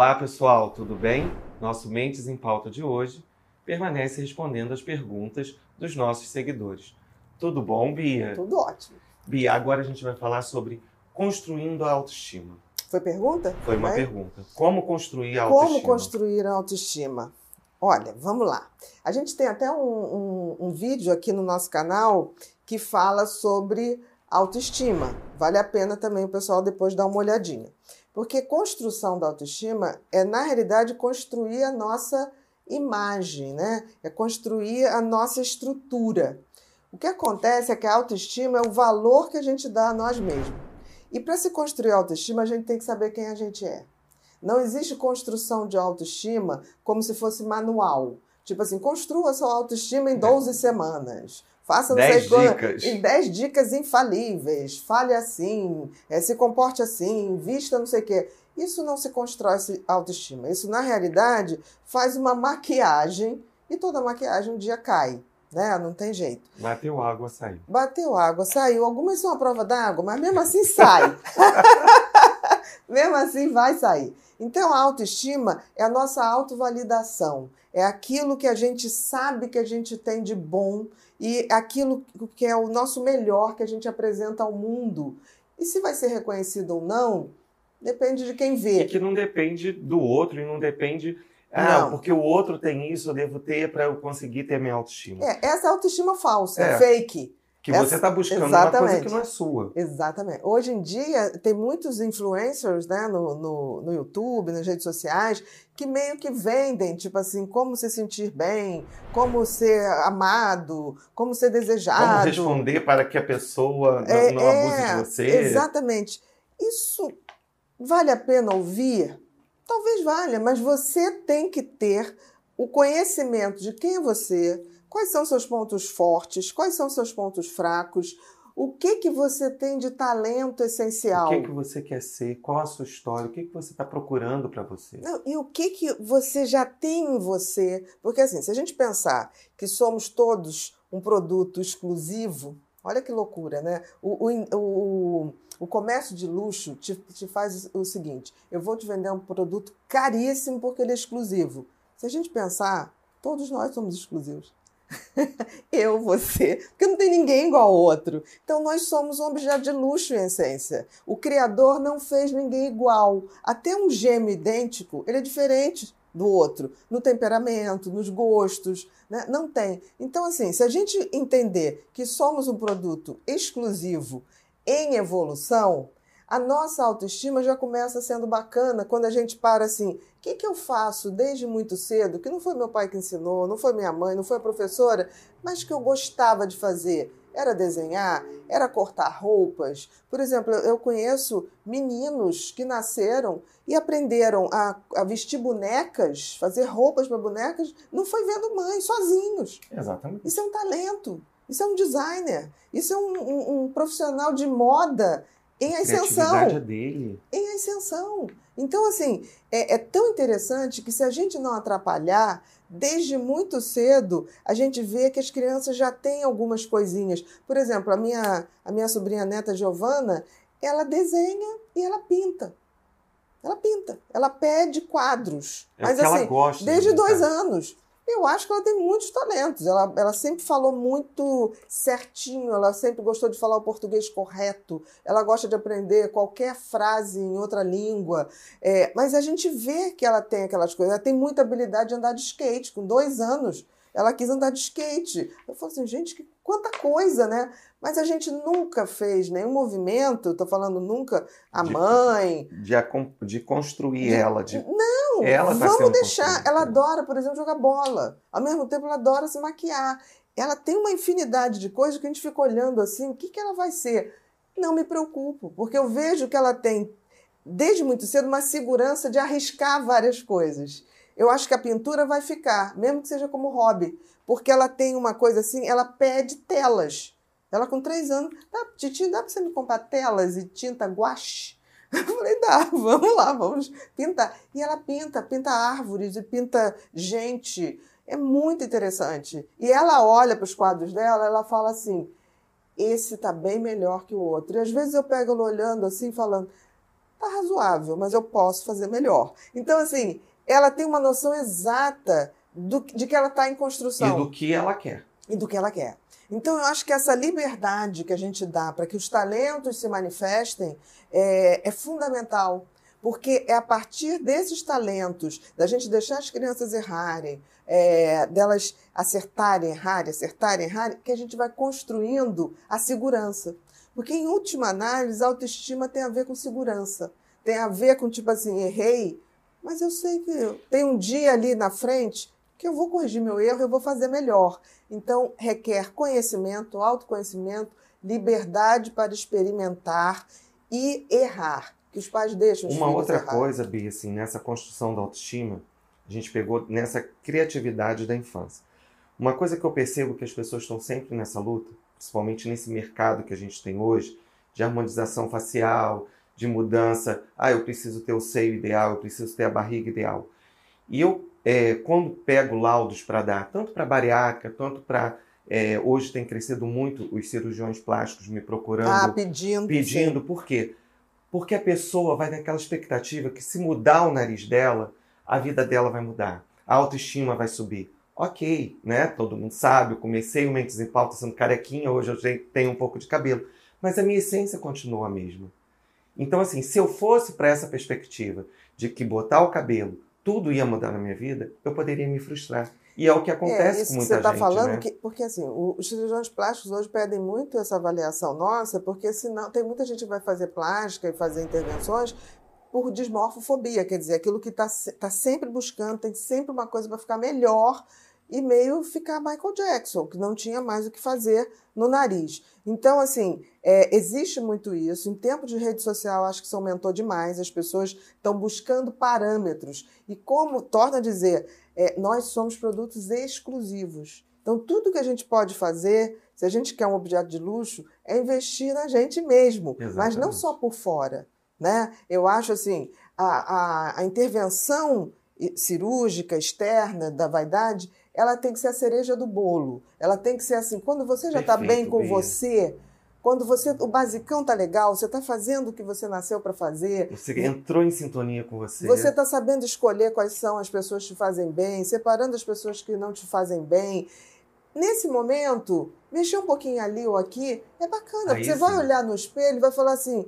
Olá, pessoal, tudo bem? Nosso Mentes em Pauta de hoje permanece respondendo as perguntas dos nossos seguidores. Tudo bom, Bia? Tudo ótimo. Bia, agora a gente vai falar sobre construindo a autoestima. Foi pergunta? Foi uma pergunta. Como construir a autoestima? Como construir a autoestima? Olha, vamos lá. A gente tem até um, um, um vídeo aqui no nosso canal que fala sobre autoestima. Vale a pena também o pessoal depois dar uma olhadinha. Porque construção da autoestima é, na realidade, construir a nossa imagem, né? É construir a nossa estrutura. O que acontece é que a autoestima é o valor que a gente dá a nós mesmos. E para se construir a autoestima, a gente tem que saber quem a gente é. Não existe construção de autoestima como se fosse manual. Tipo assim, construa sua autoestima em 12 semamas. Faça não dez sei dicas. em 10 dicas infalíveis. Fale assim, é, se comporte assim, vista não sei o quê. Isso não se constrói autoestima. Isso, na realidade, faz uma maquiagem e toda maquiagem um dia cai. Né? Não tem jeito. Bateu água, saiu. Bateu água, saiu. Algumas são a prova d'água, mas mesmo assim sai. mesmo assim vai sair. Então, a autoestima é a nossa autovalidação. É aquilo que a gente sabe que a gente tem de bom e aquilo que é o nosso melhor que a gente apresenta ao mundo. E se vai ser reconhecido ou não, depende de quem vê. E que não depende do outro e não depende. Ah, Não. porque o outro tem isso, eu devo ter para eu conseguir ter minha autoestima. É, essa é autoestima falsa, É. fake. Que essa- você está buscando uma coisa que não é sua. Exatamente. Hoje em dia, tem muitos influencers né, no, no, no YouTube, nas redes sociais, que meio que vendem, tipo assim, como se sentir bem, como ser amado, como ser Como desejado. responder para que a pessoa não, É, não é, abuse de você. Exatamente. Isso vale a pena ouvir? Talvez valha, mas você tem que ter o conhecimento de quem é você, quais são seus pontos fortes, quais são seus pontos fracos, o que que você tem de talento O essencial. que, que você quer ser? Qual a sua história? O que, que você está procurando para você? Não, e o que, que você já tem em você? Porque, assim, se a gente pensar que somos todos um produto exclusivo, olha que loucura, né? O, o, o, o comércio de luxo te, te faz o seguinte: eu vou te vender um produto caríssimo porque ele é exclusivo. Se a gente pensar, todos nós somos exclusivos. Eu, você, porque não tem ninguém igual ao outro. Então nós somos um objeto de luxo em essência. O Criador não fez ninguém igual. Até um gêmeo idêntico, ele é diferente do outro, no temperamento, nos gostos, né? não tem. Então, assim, se a gente entender que somos um produto exclusivo em evolução, a nossa autoestima já começa sendo bacana quando a gente para assim, o que, que eu faço desde muito cedo, que não foi meu pai que ensinou, não foi minha mãe, não foi a professora, mas que eu gostava de fazer? Era desenhar, era cortar roupas. Por exemplo, eu conheço meninos que nasceram e aprenderam a, a vestir bonecas, fazer roupas para bonecas, não foi vendo mãe, sozinhos. Exatamente. Isso é um talento, isso é um designer, isso é um, um- um profissional de moda em A ascensão criatividade é dele. em ascensão. Então, assim, é, é tão interessante que se a gente não atrapalhar, desde muito cedo, a gente vê que as crianças já têm algumas coisinhas. Por exemplo, a minha, a minha sobrinha neta Giovana, ela desenha e ela pinta. Ela pinta, ela pede quadros. É Mas que ela assim, gosta. desde de dois anos. Eu acho que ela tem muitos talentos. Ela, ela sempre falou muito certinho, ela sempre gostou de falar o português correto, ela gosta de aprender qualquer frase em outra língua. É, mas a gente vê que ela tem aquelas coisas. Ela tem muita habilidade de andar de skate. Com dois anos, ela quis andar de skate. Eu falo assim, gente, que, quanta coisa, né? Mas a gente nunca fez nenhum movimento, estou falando nunca, a De- mãe, De, de construir De- ela. De... não, Ela tá vamos deixar. construída. Ela adora, por exemplo, jogar bola. Ao mesmo tempo, ela adora se maquiar. Ela tem uma infinidade de coisas que a gente fica olhando assim, o que, que ela vai ser? Não me preocupo, porque eu vejo que ela tem, desde muito cedo, uma segurança de arriscar várias coisas. Eu acho que a pintura vai ficar, mesmo que seja como hobby, porque ela tem uma coisa assim, ela pede telas. Ela com três anos, dá, Titi, dá para você me comprar telas e tinta guache? Eu falei, dá, vamos lá, vamos pintar. E ela pinta, pinta árvores e pinta gente. É muito interessante. E ela olha para os quadros dela, ela fala assim: esse tá bem melhor que o outro. E às vezes eu pego ela olhando assim, falando: tá razoável, mas eu posso fazer melhor. Então, assim, ela tem uma noção exata do, de que ela está em construção. E do que ela quer. E do que ela quer. Então, eu acho que essa liberdade que a gente dá para que os talentos se manifestem é, é fundamental porque é a partir desses talentos, da gente deixar as crianças errarem, é, delas acertarem, errarem, acertarem, errarem, que a gente vai construindo a segurança. Porque, em última análise, a autoestima tem a ver com segurança. Tem a ver com, tipo assim, errei, mas eu sei que tem um dia ali na frente que eu vou corrigir meu erro, eu vou fazer melhor. Então, requer conhecimento, autoconhecimento, liberdade para experimentar e errar que os pais deixam os Uma outra errar. coisa, Bia, assim, nessa construção da autoestima, a gente pegou nessa criatividade da infância. Uma coisa que eu percebo que as pessoas estão sempre nessa luta, principalmente nesse mercado que a gente tem hoje, de harmonização facial, de mudança. Ah, eu preciso ter o seio ideal, eu preciso ter a barriga ideal. E eu, é, quando pego laudos para dar, tanto para bariátrica, tanto para. É, hoje tem crescido muito os cirurgiões plásticos me procurando. Ah, pedindo. Pedindo, sim. por quê? Porque a pessoa vai naquela expectativa que se mudar o nariz dela, a vida dela vai mudar, a autoestima vai subir. Ok, né? Todo mundo sabe, eu comecei o Mentes em Pauta sendo carequinha, hoje eu tenho um pouco de cabelo, mas a minha essência continua a mesma. Então, assim, se eu fosse para essa perspectiva de que botar o cabelo tudo ia mudar na minha vida, eu poderia me frustrar. E é o que acontece é, com muita você tá gente. falando né? que, porque assim, os cirurgiões plásticos hoje pedem muito essa avaliação nossa, porque senão tem muita gente que vai fazer plástica e fazer intervenções por desmorfofobia, quer dizer, aquilo que está tá sempre buscando, tem sempre uma coisa para ficar melhor e meio ficar Michael Jackson, que não tinha mais o que fazer no nariz. Então, assim, é, existe muito isso. Em tempo de rede social, acho que isso aumentou demais. As pessoas estão buscando parâmetros. E como, torna a dizer, é, nós somos produtos exclusivos. Então, tudo que a gente pode fazer, se a gente quer um objeto de luxo, é investir na gente mesmo, Exatamente. mas não só por fora. Né? Eu acho assim, a, a, a intervenção cirúrgica externa da vaidade, ela tem que ser a cereja do bolo. Ela tem que ser assim, quando você já está bem com Bia. você, quando você o basicão tá legal, você está fazendo o que você nasceu para fazer. Você entrou em sintonia com você. Você está sabendo escolher quais são as pessoas que te fazem bem, separando as pessoas que não te fazem bem. Nesse momento, mexer um pouquinho ali ou aqui é bacana. Aí porque você sim. vai olhar no espelho e vai falar assim: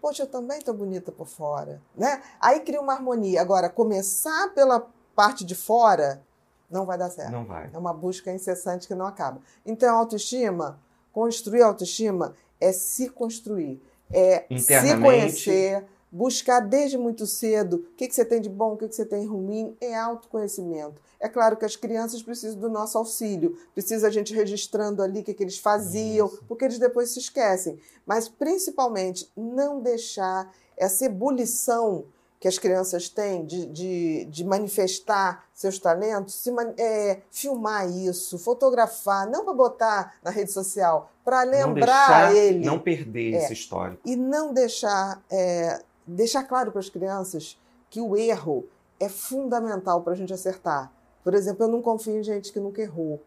Poxa, eu também estou bonita por fora. Né? Aí cria uma harmonia. Agora, começar pela parte de fora não vai dar certo. Não vai. É uma busca incessante que não acaba. Então, autoestima, construir autoestima é se construir, é se conhecer, buscar desde muito cedo o que, que você tem de bom, o que, que você tem de ruim, é autoconhecimento. É claro que as crianças precisam do nosso auxílio, precisa a gente registrando ali o que, que eles faziam, Isso. porque eles depois se esquecem. Mas, principalmente, não deixar essa ebulição que as crianças têm de, de, de manifestar seus talentos, se man- é, filmar isso, fotografar, não para botar na rede social, para não lembrar deixar, ele Não perder É. esse histórico. e não deixar é, deixar claro para as crianças que o erro é fundamental para a gente acertar. Por exemplo, eu não confio em gente que nunca errou,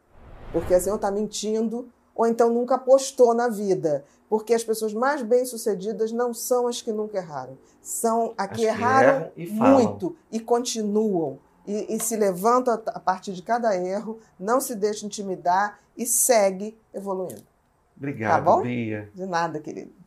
porque assim ou está mentindo ou então nunca apostou na vida, porque as pessoas mais bem sucedidas não são as que nunca erraram, são as As que que erraram e muito e continuam e, e se levantam a, a partir de cada erro, não se deixa intimidar e segue evoluindo. Obrigado, bom? Bia. De nada, querido.